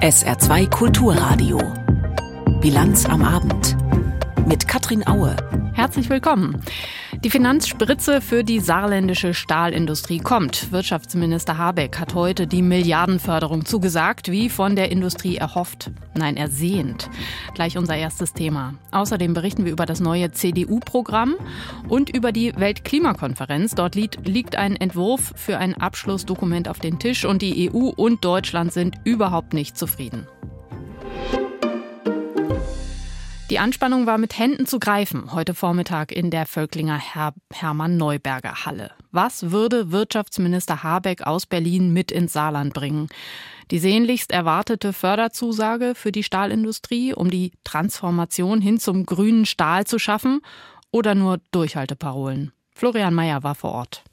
SR2 Kulturradio. Bilanz am Abend. Mit Katrin Aue. Herzlich willkommen. Die Finanzspritze für die saarländische Stahlindustrie kommt. Wirtschaftsminister Habeck hat heute die Milliardenförderung zugesagt, wie von der Industrie erhofft. Nein, ersehnt. Gleich unser erstes Thema. Außerdem berichten wir über das neue CDU-Programm und über die Weltklimakonferenz. Dort liegt ein Entwurf für ein Abschlussdokument auf den Tisch und die EU und Deutschland sind überhaupt nicht zufrieden. Die Anspannung war mit Händen zu greifen heute Vormittag in der Völklinger Her Hermann Neuberger Halle. Was würde Wirtschaftsminister Habeck aus Berlin mit ins Saarland bringen? Die sehnlichst erwartete Förderzusage für die Stahlindustrie, um die Transformation hin zum grünen Stahl zu schaffen oder nur Durchhalteparolen? Florian Mayer war vor Ort.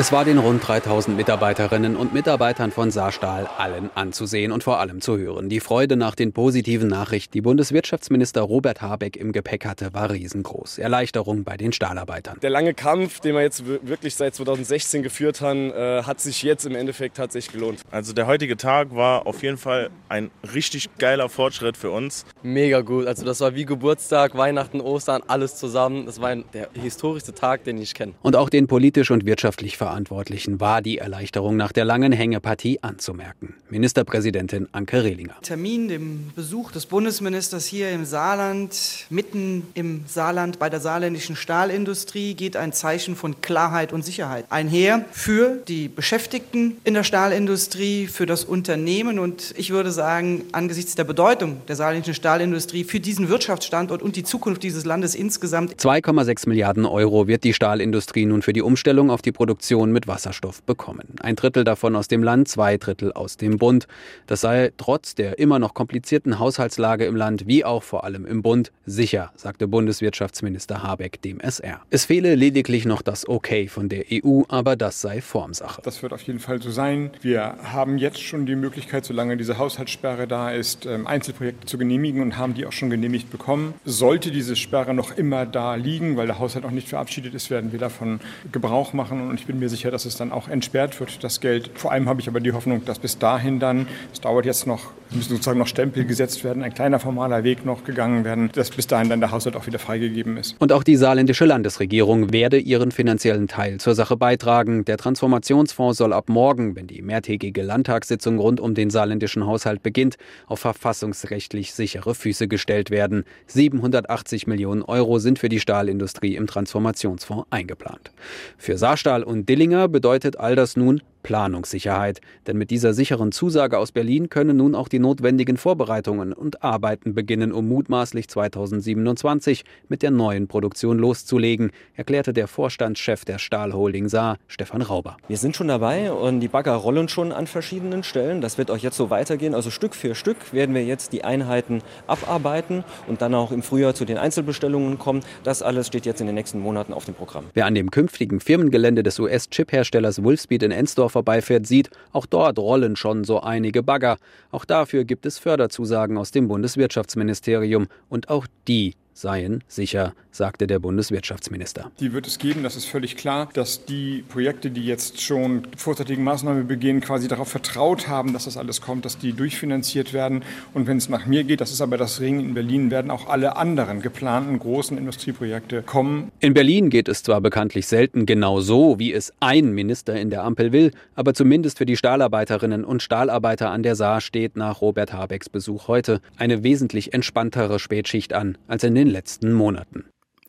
Es war den rund 3000 Mitarbeiterinnen und Mitarbeitern von Saarstahl allen anzusehen und vor allem zu hören. Die Freude nach den positiven Nachrichten, die Bundeswirtschaftsminister Robert Habeck im Gepäck hatte, war riesengroß. Erleichterung bei den Stahlarbeitern. Der lange Kampf, den wir jetzt wirklich seit 2016 geführt haben, äh, hat sich jetzt im Endeffekt tatsächlich gelohnt. Also der heutige Tag war auf jeden Fall ein richtig geiler Fortschritt für uns. Mega gut. Also das war wie Geburtstag, Weihnachten, Ostern, alles zusammen. Das war der historischste Tag, den ich kenne. Und auch den politisch und wirtschaftlich Verantwortlichen war die Erleichterung nach der langen Hängepartie anzumerken. Ministerpräsidentin Anke Rehlinger. Termin, dem Besuch des Bundesministers hier im Saarland, mitten im Saarland bei der saarländischen Stahlindustrie, geht ein Zeichen von Klarheit und Sicherheit einher für die Beschäftigten in der Stahlindustrie, für das Unternehmen und ich würde sagen, angesichts der Bedeutung der saarländischen Stahlindustrie für diesen Wirtschaftsstandort und die Zukunft dieses Landes insgesamt. 2,6 Milliarden Euro wird die Stahlindustrie nun für die Umstellung auf die Produktion Produktion mit Wasserstoff bekommen. Ein Drittel davon aus dem Land, zwei Drittel aus dem Bund. Das sei trotz der immer noch komplizierten Haushaltslage im Land wie auch vor allem im Bund sicher, sagte Bundeswirtschaftsminister Habeck dem SR. Es fehle lediglich noch das Okay von der EU, aber das sei Formsache. Das wird auf jeden Fall so sein. Wir haben jetzt schon die Möglichkeit, solange diese Haushaltssperre da ist, ähm, Einzelprojekte zu genehmigen und haben die auch schon genehmigt bekommen. Sollte diese Sperre noch immer da liegen, weil der Haushalt noch nicht verabschiedet ist, werden wir davon Gebrauch machen und ich bin mir mir sicher, dass es dann auch entsperrt wird, das Geld. Vor allem habe ich aber die Hoffnung, dass bis dahin dann, es dauert jetzt noch, müssen sozusagen noch Stempel gesetzt werden, ein kleiner formaler Weg noch gegangen werden, dass bis dahin dann der Haushalt auch wieder freigegeben ist. Und auch die saarländische Landesregierung werde ihren finanziellen Teil zur Sache beitragen. Der Transformationsfonds soll ab morgen, wenn die mehrtägige Landtagssitzung rund um den saarländischen Haushalt beginnt, auf verfassungsrechtlich sichere Füße gestellt werden. 780 Millionen Euro sind für die Stahlindustrie im Transformationsfonds eingeplant. Für Saarstahl und Dillinger bedeutet all das nun Planungssicherheit. Denn mit dieser sicheren Zusage aus Berlin können nun auch die notwendigen Vorbereitungen und Arbeiten beginnen, um mutmaßlich 2027 mit der neuen Produktion loszulegen, erklärte der Vorstandschef der Stahlholding Saar, Stefan Rauber. Wir sind schon dabei und die Bagger rollen schon an verschiedenen Stellen. Das wird auch jetzt so weitergehen. Also Stück für Stück werden wir jetzt die Einheiten abarbeiten und dann auch im Frühjahr zu den Einzelbestellungen kommen. Das alles steht jetzt in den nächsten Monaten auf dem Programm. Wer an dem künftigen Firmengelände des US-Chip-Herstellers Wolfspeed in Ensdorf vorbeifährt, sieht, auch dort rollen schon so einige Bagger. Auch dafür gibt es Förderzusagen aus dem Bundeswirtschaftsministerium und auch die seien sicher, sagte der Bundeswirtschaftsminister. Die wird es geben, das ist völlig klar, dass die Projekte, die jetzt schon vorzeitige Maßnahmen begehen, quasi darauf vertraut haben, dass das alles kommt, dass die durchfinanziert werden. Und wenn es nach mir geht, das ist aber das Ring in Berlin, werden auch alle anderen geplanten großen Industrieprojekte kommen. In Berlin geht es zwar bekanntlich selten genau so, wie es ein Minister in der Ampel will, aber zumindest für die Stahlarbeiterinnen und Stahlarbeiter an der Saar steht nach Robert Habecks Besuch heute eine wesentlich entspanntere Spätschicht an als in den den letzten Monaten.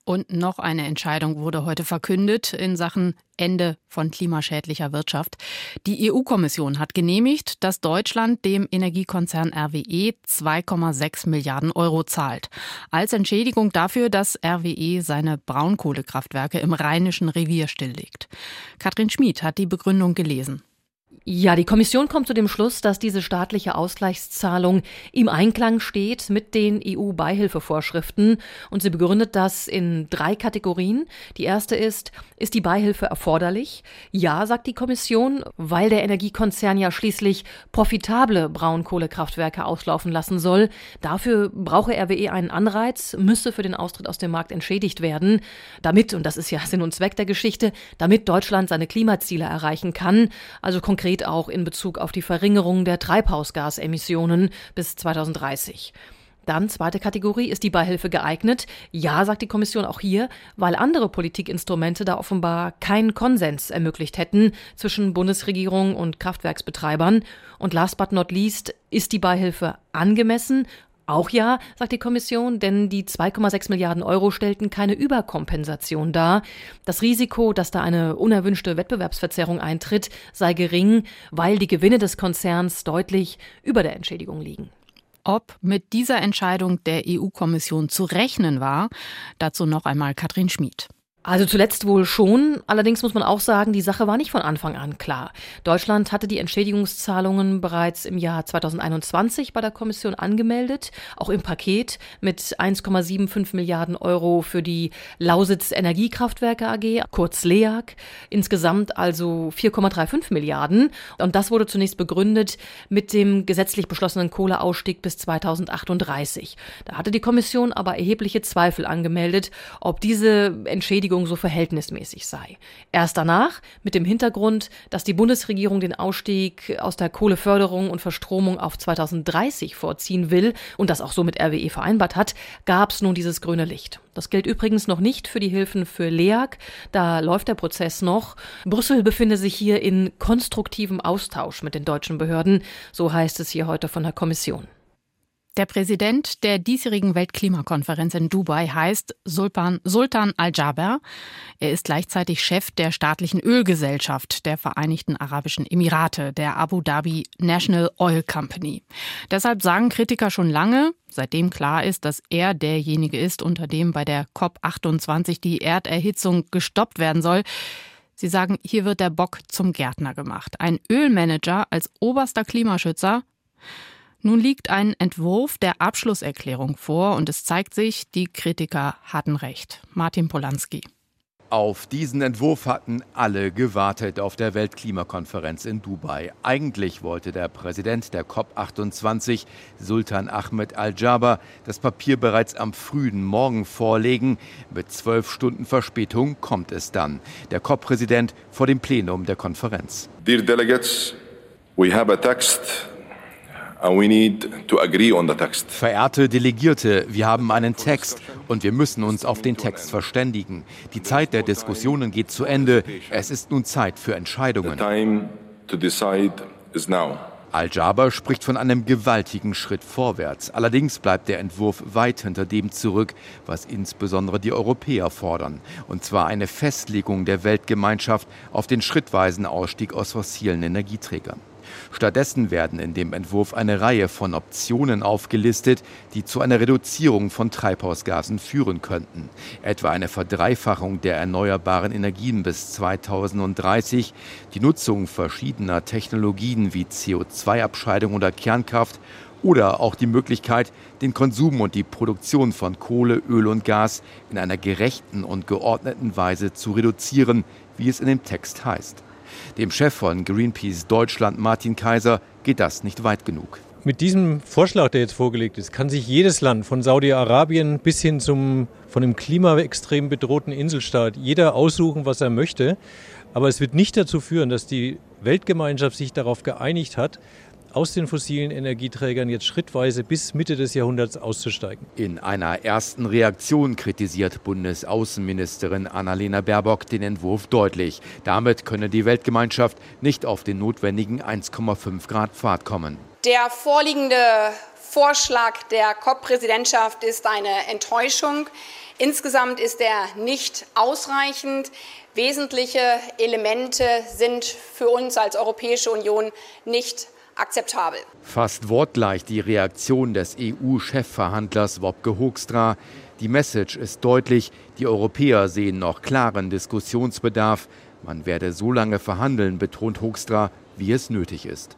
Und noch eine Entscheidung wurde heute verkündet in Sachen Ende von klimaschädlicher Wirtschaft. Die EU-Kommission hat genehmigt, dass Deutschland dem Energiekonzern RWE 2,6 Milliarden Euro zahlt. Als Entschädigung dafür, dass RWE seine Braunkohlekraftwerke im Rheinischen Revier stilllegt. Katrin Schmid hat die Begründung gelesen. Ja, die Kommission kommt zu dem Schluss, dass diese staatliche Ausgleichszahlung im Einklang steht mit den EU-Beihilfevorschriften und sie begründet das in drei Kategorien. Die erste ist, ist die Beihilfe erforderlich? Ja, sagt die Kommission, weil der Energiekonzern ja schließlich profitable Braunkohlekraftwerke auslaufen lassen soll. Dafür brauche RWE einen Anreiz, müsse für den Austritt aus dem Markt entschädigt werden, damit, und das ist ja Sinn und Zweck der Geschichte, damit Deutschland seine Klimaziele erreichen kann, also konkret geht auch in Bezug auf die Verringerung der Treibhausgasemissionen bis 2030. Dann zweite Kategorie, ist die Beihilfe geeignet? Ja, sagt die Kommission auch hier, weil andere Politikinstrumente da offenbar keinen Konsens ermöglicht hätten zwischen Bundesregierung und Kraftwerksbetreibern. Und last but not least, ist die Beihilfe angemessen? Auch ja, sagt die Kommission, denn die 2,6 Milliarden Euro stellten keine Überkompensation dar. Das Risiko, dass da eine unerwünschte Wettbewerbsverzerrung eintritt, sei gering, weil die Gewinne des Konzerns deutlich über der Entschädigung liegen. Ob mit dieser Entscheidung der EU-Kommission zu rechnen war, dazu noch einmal Katrin Schmid. Also zuletzt wohl schon. Allerdings muss man auch sagen, die Sache war nicht von Anfang an klar. Deutschland hatte die Entschädigungszahlungen bereits im Jahr 2021 bei der Kommission angemeldet, auch im Paket mit 1,75 Milliarden Euro für die Lausitz Energiekraftwerke AG, kurz LEAG. Insgesamt also 4,35 Milliarden. Und das wurde zunächst begründet mit dem gesetzlich beschlossenen Kohleausstieg bis 2038. Da hatte die Kommission aber erhebliche Zweifel angemeldet, ob diese Entschädigung Entschädigung so verhältnismäßig sei. Erst danach, mit dem Hintergrund, dass die Bundesregierung den Ausstieg aus der Kohleförderung und Verstromung auf 2030 vorziehen will und das auch so mit RWE vereinbart hat, gab es nun dieses grüne Licht. Das gilt übrigens noch nicht für die Hilfen für LEAG. Da läuft der Prozess noch. Brüssel befinde sich hier in konstruktivem Austausch mit den deutschen Behörden. So heißt es hier heute von der Kommission. Der Präsident der diesjährigen Weltklimakonferenz in Dubai heißt Sultan, Sultan Al-Jaber. Er ist gleichzeitig Chef der staatlichen Ölgesellschaft der Vereinigten Arabischen Emirate, der Abu Dhabi National Oil Company. Deshalb sagen Kritiker schon lange, seitdem klar ist, dass er derjenige ist, unter dem bei der COP28 die Erderhitzung gestoppt werden soll, Sie sagen, hier wird der Bock zum Gärtner gemacht. Ein Ölmanager als oberster Klimaschützer. Nun liegt ein Entwurf der Abschlusserklärung vor und es zeigt sich, die Kritiker hatten recht. Martin Polanski. Auf diesen Entwurf hatten alle gewartet auf der Weltklimakonferenz in Dubai. Eigentlich wollte der Präsident der COP28, Sultan Ahmed Al-Jaber, das Papier bereits am frühen Morgen vorlegen. Mit zwölf Stunden Verspätung kommt es dann. Der COP-Präsident vor dem Plenum der Konferenz. Dear delegates, we have a text Verehrte Delegierte, wir haben einen Text und wir müssen uns auf den Text verständigen. Die Zeit der Diskussionen geht zu Ende. Es ist nun Zeit für Entscheidungen. Al-Jaber spricht von einem gewaltigen Schritt vorwärts. Allerdings bleibt der Entwurf weit hinter dem zurück, was insbesondere die Europäer fordern. Und zwar eine Festlegung der Weltgemeinschaft auf den schrittweisen Ausstieg aus fossilen Energieträgern. Stattdessen werden in dem Entwurf eine Reihe von Optionen aufgelistet, die zu einer Reduzierung von Treibhausgasen führen könnten. Etwa eine Verdreifachung der erneuerbaren Energien bis 2030, die Nutzung verschiedener Technologien wie CO2-Abscheidung oder Kernkraft oder auch die Möglichkeit, den Konsum und die Produktion von Kohle, Öl und Gas in einer gerechten und geordneten Weise zu reduzieren, wie es in dem Text heißt. Dem Chef von Greenpeace Deutschland, Martin Kaiser, geht das nicht weit genug. Mit diesem Vorschlag, der jetzt vorgelegt ist, kann sich jedes Land von Saudi-Arabien bis hin zum von dem klimaextrem bedrohten Inselstaat jeder aussuchen, was er möchte. Aber es wird nicht dazu führen, dass die Weltgemeinschaft sich darauf geeinigt hat, aus den fossilen Energieträgern jetzt schrittweise bis Mitte des Jahrhunderts auszusteigen. In einer ersten Reaktion kritisiert Bundesaußenministerin Annalena Baerbock den Entwurf deutlich. Damit könne die Weltgemeinschaft nicht auf den notwendigen 1,5 Grad Pfad kommen. Der vorliegende Vorschlag der COP-Präsidentschaft ist eine Enttäuschung. Insgesamt ist er nicht ausreichend. Wesentliche Elemente sind für uns als Europäische Union nicht ausreichend akzeptabel. Fast wortgleich die Reaktion des EU-Chefverhandlers Wopke Hoekstra. Die Message ist deutlich, die Europäer sehen noch klaren Diskussionsbedarf. Man werde so lange verhandeln, betont Hoekstra, wie es nötig ist.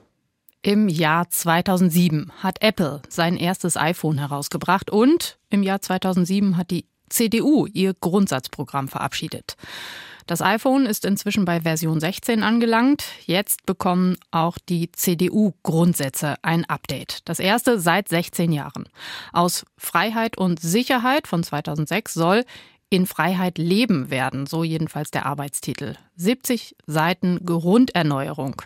Im Jahr 2007 hat Apple sein erstes iPhone herausgebracht und im Jahr 2007 hat die CDU ihr Grundsatzprogramm verabschiedet. Das iPhone ist inzwischen bei Version 16 angelangt. Jetzt bekommen auch die CDU-Grundsätze ein Update. Das erste seit 16 Jahren. Aus Freiheit und Sicherheit von 2006 soll in Freiheit leben werden, so jedenfalls der Arbeitstitel. 70 Seiten Grunderneuerung.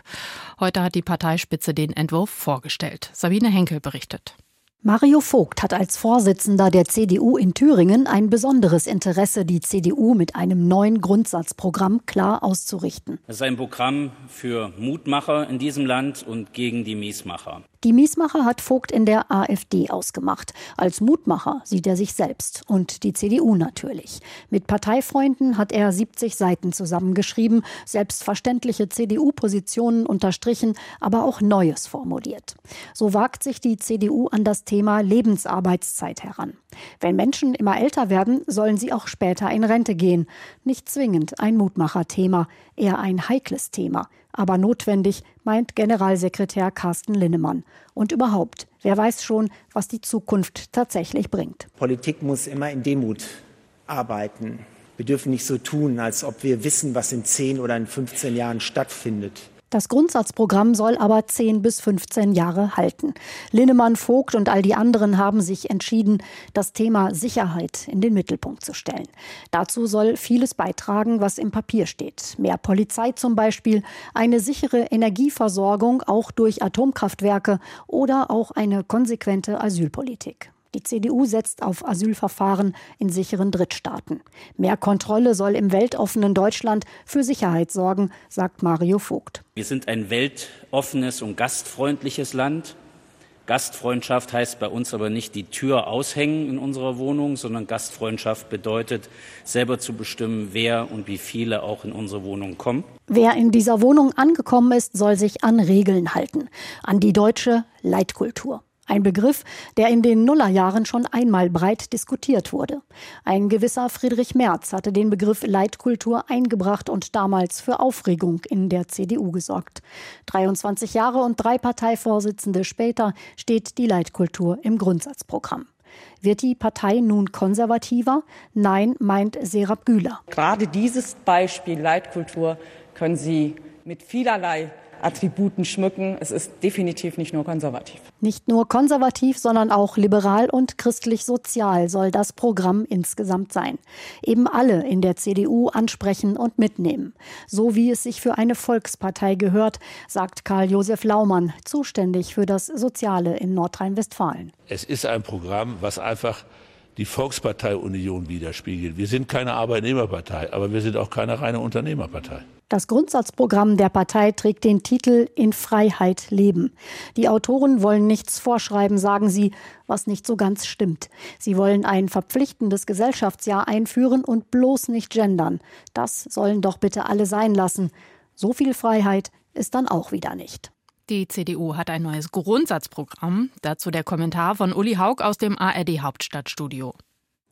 Heute hat die Parteispitze den Entwurf vorgestellt. Sabine Henkel berichtet. Mario Vogt hat als Vorsitzender der CDU in Thüringen ein besonderes Interesse, die CDU mit einem neuen Grundsatzprogramm klar auszurichten. Es ist ein Programm für Mutmacher in diesem Land und gegen die Miesmacher. Die Miesmacher hat Vogt in der AfD ausgemacht. Als Mutmacher sieht er sich selbst und die CDU natürlich. Mit Parteifreunden hat er 70 Seiten zusammengeschrieben, selbstverständliche CDU-Positionen unterstrichen, aber auch Neues formuliert. So wagt sich die CDU an das Thema Lebensarbeitszeit heran. Wenn Menschen immer älter werden, sollen sie auch später in Rente gehen. Nicht zwingend ein Mutmacherthema, eher ein heikles Thema aber notwendig, meint Generalsekretär Carsten Linnemann. Und überhaupt, wer weiß schon, was die Zukunft tatsächlich bringt. Politik muss immer in Demut arbeiten. Wir dürfen nicht so tun, als ob wir wissen, was in 10 oder in 15 Jahren stattfindet. Das Grundsatzprogramm soll aber 10 bis 15 Jahre halten. Linnemann, Vogt und all die anderen haben sich entschieden, das Thema Sicherheit in den Mittelpunkt zu stellen. Dazu soll vieles beitragen, was im Papier steht. Mehr Polizei zum Beispiel, eine sichere Energieversorgung auch durch Atomkraftwerke oder auch eine konsequente Asylpolitik. Die CDU setzt auf Asylverfahren in sicheren Drittstaaten. Mehr Kontrolle soll im weltoffenen Deutschland für Sicherheit sorgen, sagt Mario Vogt. Wir sind ein weltoffenes und gastfreundliches Land. Gastfreundschaft heißt bei uns aber nicht die Tür aushängen in unserer Wohnung, sondern Gastfreundschaft bedeutet, selber zu bestimmen, wer und wie viele auch in unsere Wohnung kommen. Wer in dieser Wohnung angekommen ist, soll sich an Regeln halten, an die deutsche Leitkultur. Ein Begriff, der in den Nullerjahren schon einmal breit diskutiert wurde. Ein gewisser Friedrich Merz hatte den Begriff Leitkultur eingebracht und damals für Aufregung in der CDU gesorgt. 23 Jahre und drei Parteivorsitzende später steht die Leitkultur im Grundsatzprogramm. Wird die Partei nun konservativer? Nein, meint Serap Güler. Gerade dieses Beispiel Leitkultur können Sie mit vielerlei Attributen schmücken. Es ist definitiv nicht nur konservativ. Nicht nur konservativ, sondern auch liberal und christlich-sozial soll das Programm insgesamt sein. Eben alle in der CDU ansprechen und mitnehmen. So wie es sich für eine Volkspartei gehört, sagt Karl-Josef Laumann, zuständig für das Soziale in Nordrhein-Westfalen. Es ist ein Programm, was einfach die Volkspartei Union widerspiegelt. Wir sind keine Arbeitnehmerpartei, aber wir sind auch keine reine Unternehmerpartei. Das Grundsatzprogramm der Partei trägt den Titel In Freiheit leben. Die Autoren wollen nichts vorschreiben, sagen sie, was nicht so ganz stimmt. Sie wollen ein verpflichtendes Gesellschaftsjahr einführen und bloß nicht gendern. Das sollen doch bitte alle sein lassen. So viel Freiheit ist dann auch wieder nicht. Die CDU hat ein neues Grundsatzprogramm. Dazu der Kommentar von Uli Haug aus dem ARD Hauptstadtstudio.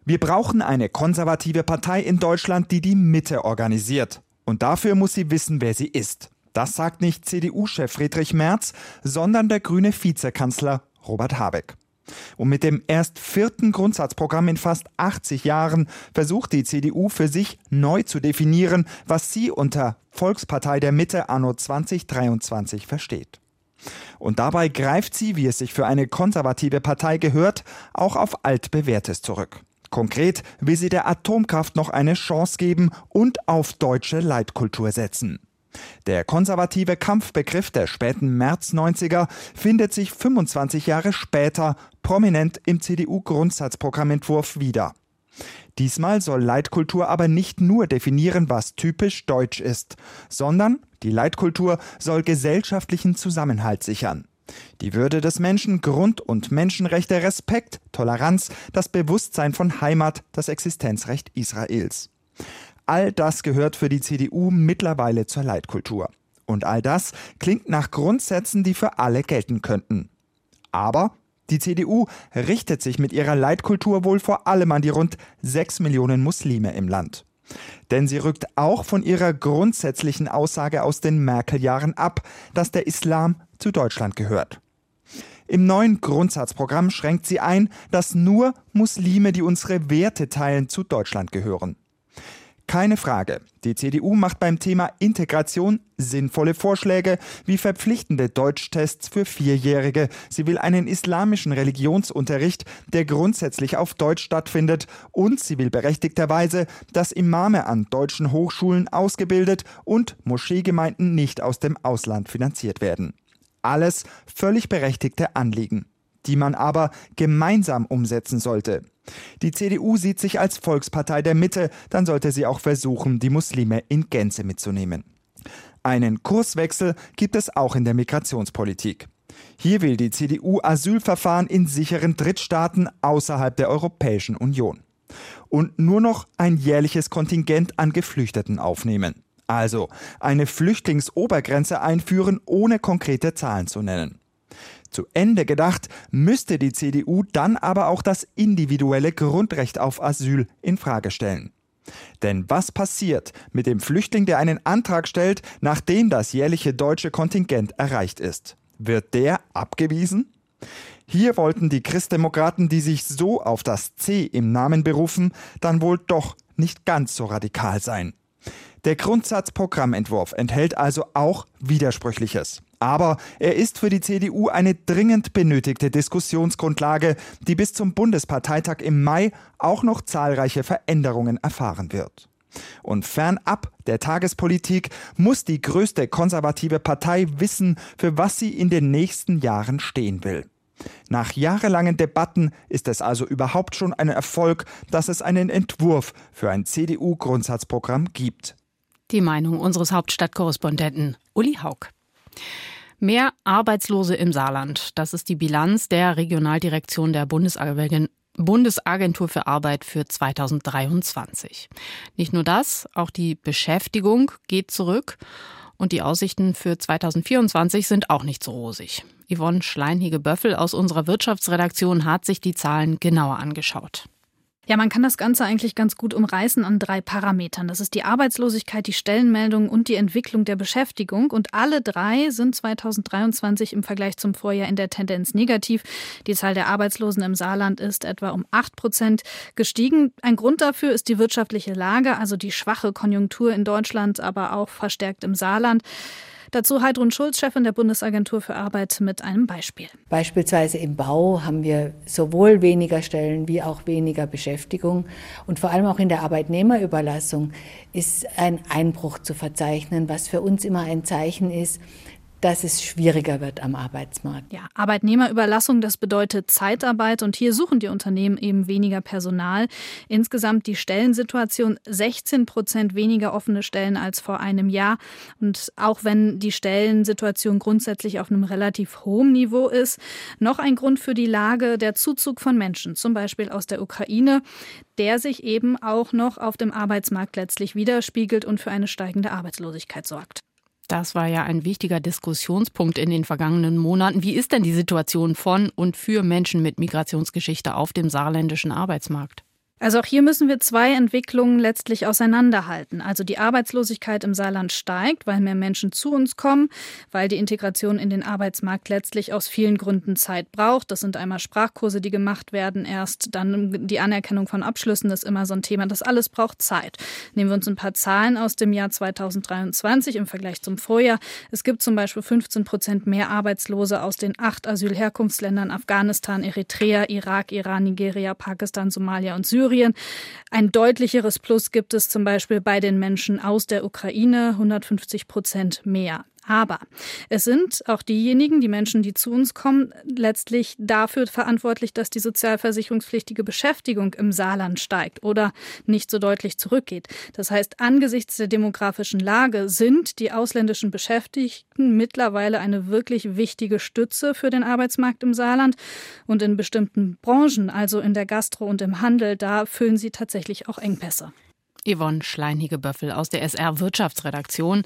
Wir brauchen eine konservative Partei in Deutschland, die die Mitte organisiert. Und dafür muss sie wissen, wer sie ist. Das sagt nicht CDU-Chef Friedrich Merz, sondern der grüne Vizekanzler Robert Habeck. Und mit dem erst vierten Grundsatzprogramm in fast 80 Jahren versucht die CDU für sich neu zu definieren, was sie unter Volkspartei der Mitte anno 2023 versteht. Und dabei greift sie, wie es sich für eine konservative Partei gehört, auch auf altbewährtes zurück. Konkret will sie der Atomkraft noch eine Chance geben und auf deutsche Leitkultur setzen. Der konservative Kampfbegriff der späten März 90er findet sich 25 Jahre später prominent im CDU-Grundsatzprogrammentwurf wieder. Diesmal soll Leitkultur aber nicht nur definieren, was typisch deutsch ist, sondern die Leitkultur soll gesellschaftlichen Zusammenhalt sichern. Die Würde des Menschen, Grund- und Menschenrechte, Respekt, Toleranz, das Bewusstsein von Heimat, das Existenzrecht Israels. All das gehört für die CDU mittlerweile zur Leitkultur. Und all das klingt nach Grundsätzen, die für alle gelten könnten. Aber die CDU richtet sich mit ihrer Leitkultur wohl vor allem an die rund sechs Millionen Muslime im Land. Denn sie rückt auch von ihrer grundsätzlichen Aussage aus den Merkel-Jahren ab, dass der Islam zu Deutschland gehört. Im neuen Grundsatzprogramm schränkt sie ein, dass nur Muslime, die unsere Werte teilen, zu Deutschland gehören. Keine Frage, die CDU macht beim Thema Integration sinnvolle Vorschläge wie verpflichtende Deutschtests für Vierjährige. Sie will einen islamischen Religionsunterricht, der grundsätzlich auf Deutsch stattfindet. Und sie will berechtigterweise, dass Imame an deutschen Hochschulen ausgebildet und Moscheegemeinden nicht aus dem Ausland finanziert werden. Alles völlig berechtigte Anliegen, die man aber gemeinsam umsetzen sollte. Die CDU sieht sich als Volkspartei der Mitte, dann sollte sie auch versuchen, die Muslime in Gänze mitzunehmen. Einen Kurswechsel gibt es auch in der Migrationspolitik. Hier will die CDU Asylverfahren in sicheren Drittstaaten außerhalb der Europäischen Union. Und nur noch ein jährliches Kontingent an Geflüchteten aufnehmen. Also eine Flüchtlingsobergrenze einführen, ohne konkrete Zahlen zu nennen. Zu Ende gedacht, müsste die CDU dann aber auch das individuelle Grundrecht auf Asyl in Frage stellen. Denn was passiert mit dem Flüchtling, der einen Antrag stellt, nachdem das jährliche deutsche Kontingent erreicht ist? Wird der abgewiesen? Hier wollten die Christdemokraten, die sich so auf das C im Namen berufen, dann wohl doch nicht ganz so radikal sein. Der Grundsatzprogrammentwurf enthält also auch Widersprüchliches. Aber er ist für die CDU eine dringend benötigte Diskussionsgrundlage, die bis zum Bundesparteitag im Mai auch noch zahlreiche Veränderungen erfahren wird. Und fernab der Tagespolitik muss die größte konservative Partei wissen, für was sie in den nächsten Jahren stehen will. Nach jahrelangen Debatten ist es also überhaupt schon ein Erfolg, dass es einen Entwurf für ein CDU-Grundsatzprogramm gibt. Die Meinung unseres Hauptstadtkorrespondenten Uli Haug. Mehr Arbeitslose im Saarland. Das ist die Bilanz der Regionaldirektion der Bundesagentur für Arbeit für 2023. Nicht nur das, auch die Beschäftigung geht zurück und die Aussichten für 2024 sind auch nicht so rosig. Yvonne Schleinhige-Böffel aus unserer Wirtschaftsredaktion hat sich die Zahlen genauer angeschaut. Ja, man kann das Ganze eigentlich ganz gut umreißen an drei Parametern. Das ist die Arbeitslosigkeit, die Stellenmeldung und die Entwicklung der Beschäftigung. Und alle drei sind 2023 im Vergleich zum Vorjahr in der Tendenz negativ. Die Zahl der Arbeitslosen im Saarland ist etwa um acht Prozent gestiegen. Ein Grund dafür ist die wirtschaftliche Lage, also die schwache Konjunktur in Deutschland, aber auch verstärkt im Saarland. Dazu Heidrun Schulz, Chefin der Bundesagentur für Arbeit, mit einem Beispiel. Beispielsweise im Bau haben wir sowohl weniger Stellen wie auch weniger Beschäftigung. Und vor allem auch in der Arbeitnehmerüberlassung ist ein Einbruch zu verzeichnen, was für uns immer ein Zeichen ist, dass es schwieriger wird am Arbeitsmarkt. Ja, Arbeitnehmerüberlassung, das bedeutet Zeitarbeit und hier suchen die Unternehmen eben weniger Personal. Insgesamt die Stellensituation 16 Prozent weniger offene Stellen als vor einem Jahr. Und auch wenn die Stellensituation grundsätzlich auf einem relativ hohen Niveau ist, noch ein Grund für die Lage der Zuzug von Menschen, zum Beispiel aus der Ukraine, der sich eben auch noch auf dem Arbeitsmarkt letztlich widerspiegelt und für eine steigende Arbeitslosigkeit sorgt. Das war ja ein wichtiger Diskussionspunkt in den vergangenen Monaten. Wie ist denn die Situation von und für Menschen mit Migrationsgeschichte auf dem saarländischen Arbeitsmarkt? Also auch hier müssen wir zwei Entwicklungen letztlich auseinanderhalten. Also die Arbeitslosigkeit im Saarland steigt, weil mehr Menschen zu uns kommen, weil die Integration in den Arbeitsmarkt letztlich aus vielen Gründen Zeit braucht. Das sind einmal Sprachkurse, die gemacht werden, erst dann die Anerkennung von Abschlüssen, das ist immer so ein Thema. Das alles braucht Zeit. Nehmen wir uns ein paar Zahlen aus dem Jahr 2023 im Vergleich zum Vorjahr. Es gibt zum Beispiel 15 Prozent mehr Arbeitslose aus den acht Asylherkunftsländern Afghanistan, Eritrea, Irak, Iran, Nigeria, Pakistan, Somalia und Syrien. Syrien. Ein deutlicheres Plus gibt es zum Beispiel bei den Menschen aus der Ukraine, 150 Prozent mehr. Aber es sind auch diejenigen, die Menschen, die zu uns kommen, letztlich dafür verantwortlich, dass die sozialversicherungspflichtige Beschäftigung im Saarland steigt oder nicht so deutlich zurückgeht. Das heißt, angesichts der demografischen Lage sind die ausländischen Beschäftigten mittlerweile eine wirklich wichtige Stütze für den Arbeitsmarkt im Saarland. Und in bestimmten Branchen, also in der Gastro und im Handel, da füllen sie tatsächlich auch Engpässe. Yvonne Schleinhige-Böffel aus der SR Wirtschaftsredaktion.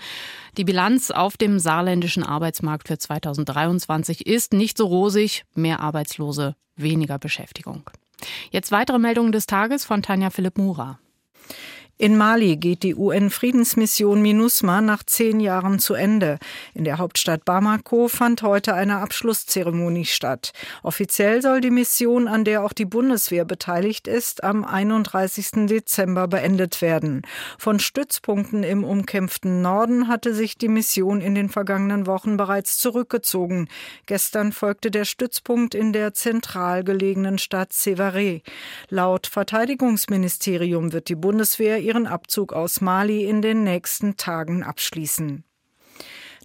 Die Bilanz auf dem saarländischen Arbeitsmarkt für 2023 ist nicht so rosig. Mehr Arbeitslose, weniger Beschäftigung. Jetzt weitere Meldungen des Tages von Tanja Philipp Mura. In Mali geht die UN-Friedensmission MINUSMA nach zehn Jahren zu Ende. In der Hauptstadt Bamako fand heute eine Abschlusszeremonie statt. Offiziell soll die Mission, an der auch die Bundeswehr beteiligt ist, am 31. Dezember beendet werden. Von Stützpunkten im umkämpften Norden hatte sich die Mission in den vergangenen Wochen bereits zurückgezogen. Gestern folgte der Stützpunkt in der zentral gelegenen Stadt Sévaré. Laut Verteidigungsministerium wird die Bundeswehr ihren Abzug aus Mali in den nächsten Tagen abschließen.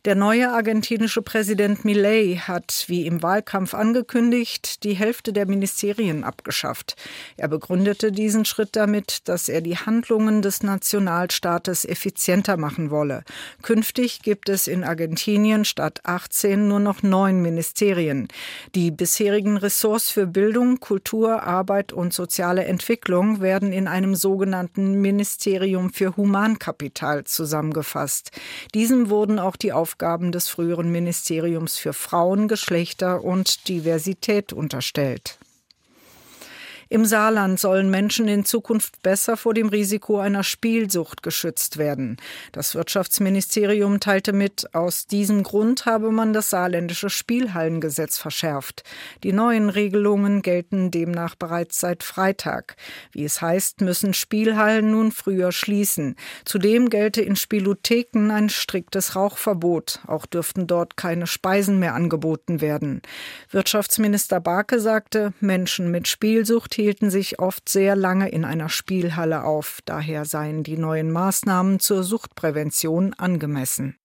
Der neue argentinische Präsident Milei hat, wie im Wahlkampf angekündigt, die Hälfte der Ministerien abgeschafft. Er begründete diesen Schritt damit, dass er die Handlungen des Nationalstaates effizienter machen wolle. Künftig gibt es in Argentinien statt 18 nur noch neun Ministerien. Die bisherigen Ressorts für Bildung, Kultur, Arbeit und soziale Entwicklung werden in einem sogenannten Ministerium für Humankapital zusammengefasst. Diesem wurden auch die Aufgaben Aufgaben des früheren Ministeriums für Frauen, Geschlechter und Diversität unterstellt. Im Saarland sollen Menschen in Zukunft besser vor dem Risiko einer Spielsucht geschützt werden. Das Wirtschaftsministerium teilte mit, aus diesem Grund habe man das saarländische Spielhallengesetz verschärft. Die neuen Regelungen gelten demnach bereits seit Freitag. Wie es heißt, müssen Spielhallen nun früher schließen. Zudem gelte in Spielotheken ein striktes Rauchverbot. Auch dürften dort keine Speisen mehr angeboten werden. Wirtschaftsminister Barke sagte, Menschen mit Spielsucht hielten sich oft sehr lange in einer Spielhalle auf. Daher seien die neuen Maßnahmen zur Suchtprävention angemessen.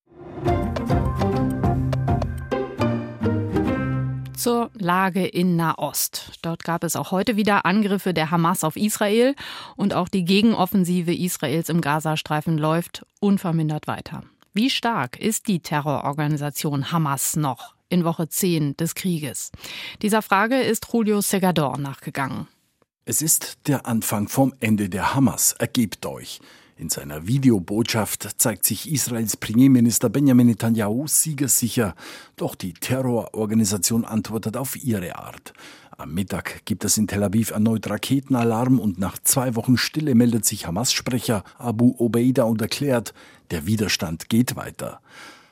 Zur Lage in Nahost. Dort gab es auch heute wieder Angriffe der Hamas auf Israel und auch die Gegenoffensive Israels im Gazastreifen läuft unvermindert weiter. Wie stark ist die Terrororganisation Hamas noch in Woche 10 des Krieges? Dieser Frage ist Julio Segador nachgegangen. Es ist der Anfang vom Ende der Hamas. Ergebt euch. In seiner Videobotschaft zeigt sich Israels Premierminister Benjamin Netanyahu siegersicher. Doch die Terrororganisation antwortet auf ihre Art. Am Mittag gibt es in Tel Aviv erneut Raketenalarm und nach zwei Wochen Stille meldet sich Hamas-Sprecher Abu Obeida und erklärt, der Widerstand geht weiter.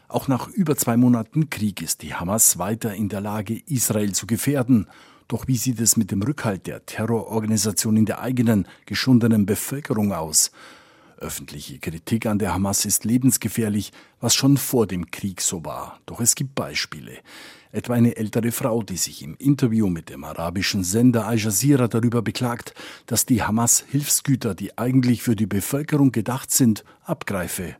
Auch nach über zwei Monaten Krieg ist die Hamas weiter in der Lage, Israel zu gefährden. Doch wie sieht es mit dem Rückhalt der Terrororganisation in der eigenen, geschundenen Bevölkerung aus? Öffentliche Kritik an der Hamas ist lebensgefährlich, was schon vor dem Krieg so war. Doch es gibt Beispiele etwa eine ältere Frau, die sich im Interview mit dem arabischen Sender Al Jazeera darüber beklagt, dass die Hamas Hilfsgüter, die eigentlich für die Bevölkerung gedacht sind, abgreife.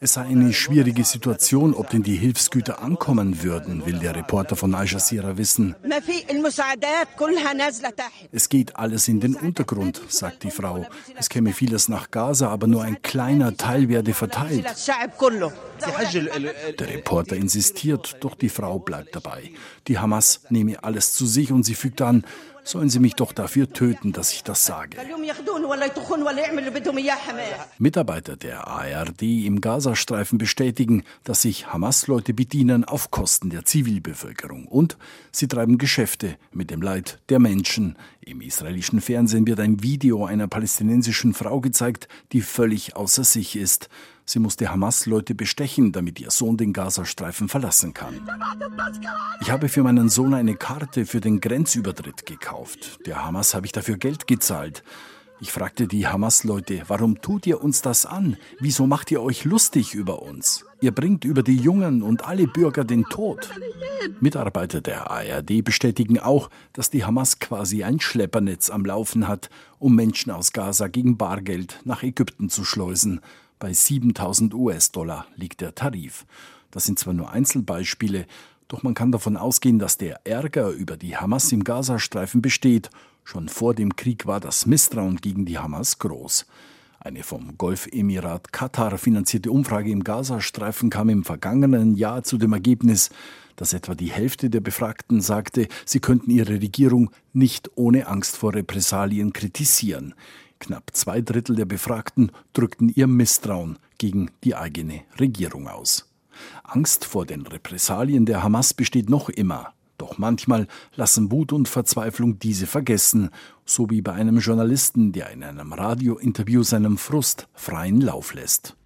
Es sei eine schwierige Situation, ob denn die Hilfsgüter ankommen würden, will der Reporter von Al Jazeera wissen. Es geht alles in den Untergrund, sagt die Frau. Es käme vieles nach Gaza, aber nur ein kleiner Teil werde verteilt. Der Reporter insistiert, doch die Frau bleibt dabei. Die Hamas nehme alles zu sich und sie fügt an, sollen sie mich doch dafür töten, dass ich das sage. Mitarbeiter der ARD im Gazastreifen bestätigen, dass sich Hamas-Leute bedienen auf Kosten der Zivilbevölkerung und sie treiben Geschäfte mit dem Leid der Menschen. Im israelischen Fernsehen wird ein Video einer palästinensischen Frau gezeigt, die völlig außer sich ist. Sie musste Hamas-Leute bestechen, damit ihr Sohn den Gazastreifen verlassen kann. Ich habe für meinen Sohn eine Karte für den Grenzübertritt gekauft. Der Hamas habe ich dafür Geld gezahlt. Ich fragte die Hamas-Leute, warum tut ihr uns das an? Wieso macht ihr euch lustig über uns? Ihr bringt über die Jungen und alle Bürger den Tod. Mitarbeiter der ARD bestätigen auch, dass die Hamas quasi ein Schleppernetz am Laufen hat, um Menschen aus Gaza gegen Bargeld nach Ägypten zu schleusen. Bei 7000 US-Dollar liegt der Tarif. Das sind zwar nur Einzelbeispiele, doch man kann davon ausgehen, dass der Ärger über die Hamas im Gazastreifen besteht. Schon vor dem Krieg war das Misstrauen gegen die Hamas groß. Eine vom Golfemirat Katar finanzierte Umfrage im Gazastreifen kam im vergangenen Jahr zu dem Ergebnis, dass etwa die Hälfte der Befragten sagte, sie könnten ihre Regierung nicht ohne Angst vor Repressalien kritisieren. Knapp zwei Drittel der Befragten drückten ihr Misstrauen gegen die eigene Regierung aus. Angst vor den Repressalien der Hamas besteht noch immer. Doch manchmal lassen Wut und Verzweiflung diese vergessen, so wie bei einem Journalisten, der in einem Radiointerview seinem Frust freien Lauf lässt.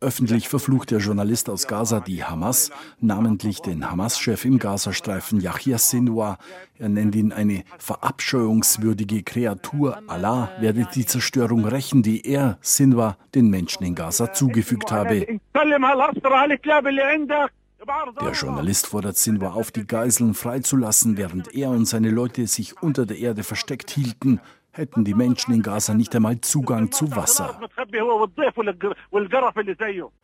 Öffentlich verflucht der Journalist aus Gaza die Hamas, namentlich den Hamas-Chef im Gazastreifen Yahya Sinwar. Er nennt ihn eine verabscheuungswürdige Kreatur. Allah werde die Zerstörung rächen, die er, Sinwar, den Menschen in Gaza zugefügt habe. Der Journalist fordert Sinwar auf, die Geiseln freizulassen, während er und seine Leute sich unter der Erde versteckt hielten hätten die Menschen in Gaza nicht einmal Zugang zu Wasser.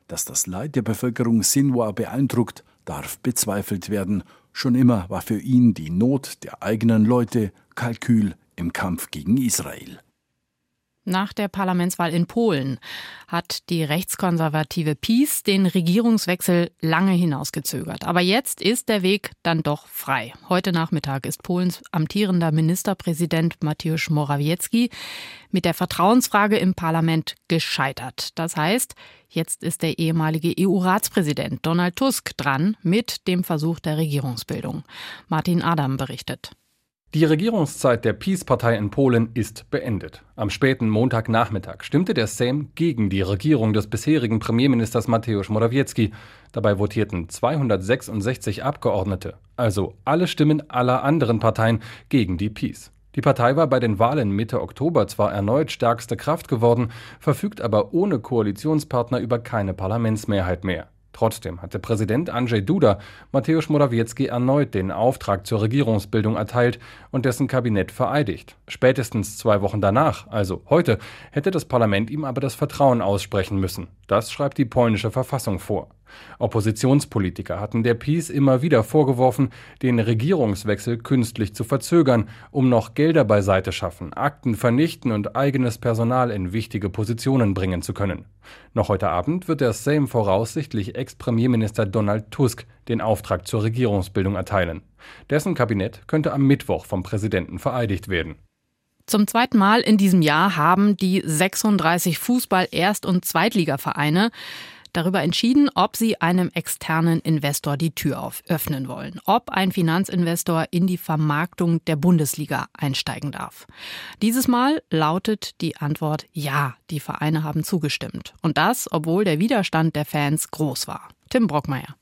Dass das Leid der Bevölkerung Sinwar beeindruckt, darf bezweifelt werden. Schon immer war für ihn die Not der eigenen Leute Kalkül im Kampf gegen Israel. Nach der Parlamentswahl in Polen hat die rechtskonservative PiS den Regierungswechsel lange hinausgezögert. Aber jetzt ist der Weg dann doch frei. Heute Nachmittag ist Polens amtierender Ministerpräsident Mateusz Morawiecki mit der Vertrauensfrage im Parlament gescheitert. Das heißt, jetzt ist der ehemalige EU-Ratspräsident Donald Tusk dran mit dem Versuch der Regierungsbildung. Martin Adam berichtet. Die Regierungszeit der PiS-Partei in Polen ist beendet. Am späten Montagnachmittag stimmte der Sejm gegen die Regierung des bisherigen Premierministers Mateusz Morawiecki. Dabei votierten 266 Abgeordnete, also alle Stimmen aller anderen Parteien, gegen die PiS. Die Partei war bei den Wahlen Mitte Oktober zwar erneut stärkste Kraft geworden, verfügt aber ohne Koalitionspartner über keine Parlamentsmehrheit mehr. Trotzdem hatte Präsident Andrzej Duda Mateusz Morawiecki erneut den Auftrag zur Regierungsbildung erteilt und dessen Kabinett vereidigt. Spätestens zwei Wochen danach, also heute, hätte das Parlament ihm aber das Vertrauen aussprechen müssen. Das schreibt die polnische Verfassung vor. Oppositionspolitiker hatten der PiS immer wieder vorgeworfen, den Regierungswechsel künstlich zu verzögern, um noch Gelder beiseite schaffen, Akten vernichten und eigenes Personal in wichtige Positionen bringen zu können. Noch heute Abend wird der Sejm voraussichtlich Ex-Premierminister Donald Tusk den Auftrag zur Regierungsbildung erteilen. Dessen Kabinett könnte am Mittwoch vom Präsidenten vereidigt werden. Zum zweiten Mal in diesem Jahr haben die 36 Fußball-Erst- und Zweitligavereine darüber entschieden, ob sie einem externen Investor die Tür öffnen wollen, ob ein Finanzinvestor in die Vermarktung der Bundesliga einsteigen darf. Dieses Mal lautet die Antwort ja, die Vereine haben zugestimmt. Und das, obwohl der Widerstand der Fans groß war. Tim Brockmeier.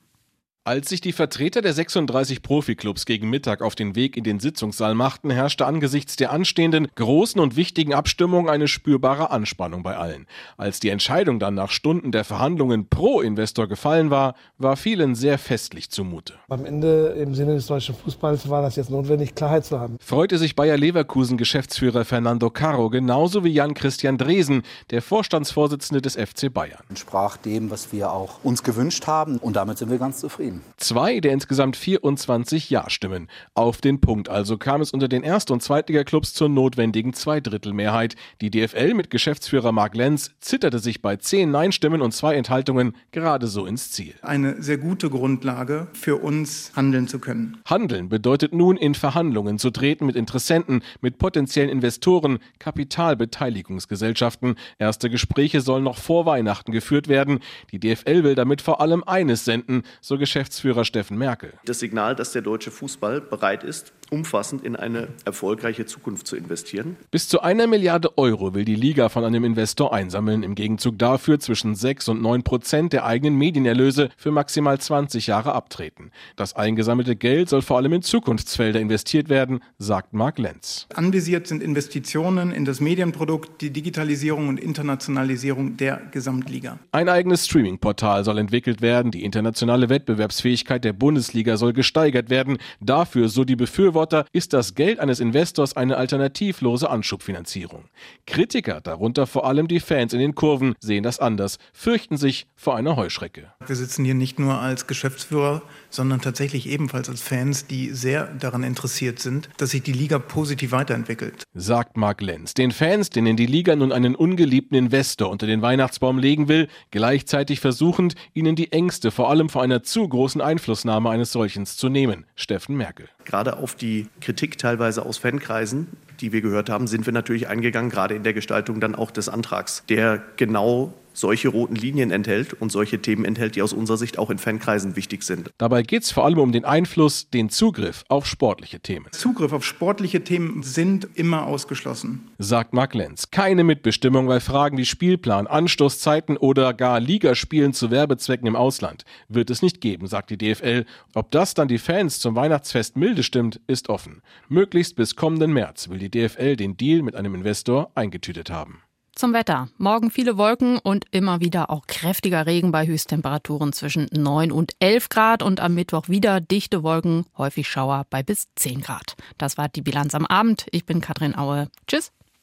Als sich die Vertreter der 36 Profiklubs gegen Mittag auf den Weg in den Sitzungssaal machten, herrschte angesichts der anstehenden großen und wichtigen Abstimmung eine spürbare Anspannung bei allen. Als die Entscheidung dann nach Stunden der Verhandlungen pro Investor gefallen war, war vielen sehr festlich zumute. Am Ende im Sinne des deutschen Fußballs war das jetzt notwendig, Klarheit zu haben. Freute sich Bayer Leverkusen Geschäftsführer Fernando Caro genauso wie Jan Christian Dresen, der Vorstandsvorsitzende des FC Bayern. Entsprach dem, was wir auch uns gewünscht haben und damit sind wir ganz zufrieden. Zwei der insgesamt 24 Ja-Stimmen. Auf den Punkt also kam es unter den Erst- und Zweitliga-Clubs zur notwendigen Zweidrittelmehrheit. Die DFL mit Geschäftsführer Mark Lenz zitterte sich bei zehn Nein-Stimmen und zwei Enthaltungen gerade so ins Ziel. Eine sehr gute Grundlage für uns handeln zu können. Handeln bedeutet nun in Verhandlungen zu treten mit Interessenten, mit potenziellen Investoren, Kapitalbeteiligungsgesellschaften. Erste Gespräche sollen noch vor Weihnachten geführt werden. Die DFL will damit vor allem eines senden, so Geschäftsführer Geschäftsführer Steffen Merkel. Das Signal, dass der deutsche Fußball bereit ist, umfassend in eine erfolgreiche Zukunft zu investieren. Bis zu einer Milliarde Euro will die Liga von einem Investor einsammeln. Im Gegenzug dafür zwischen 6 und 9 Prozent der eigenen Medienerlöse für maximal 20 Jahre abtreten. Das eingesammelte Geld soll vor allem in Zukunftsfelder investiert werden, sagt Mark Lenz. Anvisiert sind Investitionen in das Medienprodukt, die Digitalisierung und Internationalisierung der Gesamtliga. Ein eigenes Streaming-Portal soll entwickelt werden. Die internationale Wettbewerbsfähigkeit der Bundesliga soll gesteigert werden. Dafür, so die Befürworter, ist das Geld eines Investors eine alternativlose Anschubfinanzierung. Kritiker, darunter vor allem die Fans in den Kurven, sehen das anders, fürchten sich vor einer Heuschrecke. Wir sitzen hier nicht nur als Geschäftsführer, sondern tatsächlich ebenfalls als Fans, die sehr daran interessiert sind, dass sich die Liga positiv weiterentwickelt. Sagt Mark Lenz. Den Fans, denen die Liga nun einen ungeliebten Investor unter den Weihnachtsbaum legen will, gleichzeitig versuchend, ihnen die Ängste vor allem vor einer zu großen Einflussnahme eines solchen zu nehmen. Steffen Merkel. Gerade auf die Kritik teilweise aus Fankreisen, die wir gehört haben, sind wir natürlich eingegangen, gerade in der Gestaltung dann auch des Antrags, der genau solche roten Linien enthält und solche Themen enthält, die aus unserer Sicht auch in Fankreisen wichtig sind. Dabei geht es vor allem um den Einfluss, den Zugriff auf sportliche Themen. Zugriff auf sportliche Themen sind immer ausgeschlossen. Sagt Mark Lenz. Keine Mitbestimmung bei Fragen wie Spielplan, Anstoßzeiten oder gar Ligaspielen zu Werbezwecken im Ausland wird es nicht geben, sagt die DFL. Ob das dann die Fans zum Weihnachtsfest milde stimmt, ist offen. Möglichst bis kommenden März will die DFL den Deal mit einem Investor eingetütet haben. Zum Wetter. Morgen viele Wolken und immer wieder auch kräftiger Regen bei Höchsttemperaturen zwischen 9 und 11 Grad und am Mittwoch wieder dichte Wolken, häufig Schauer bei bis 10 Grad. Das war die Bilanz am Abend. Ich bin Katrin Aue. Tschüss.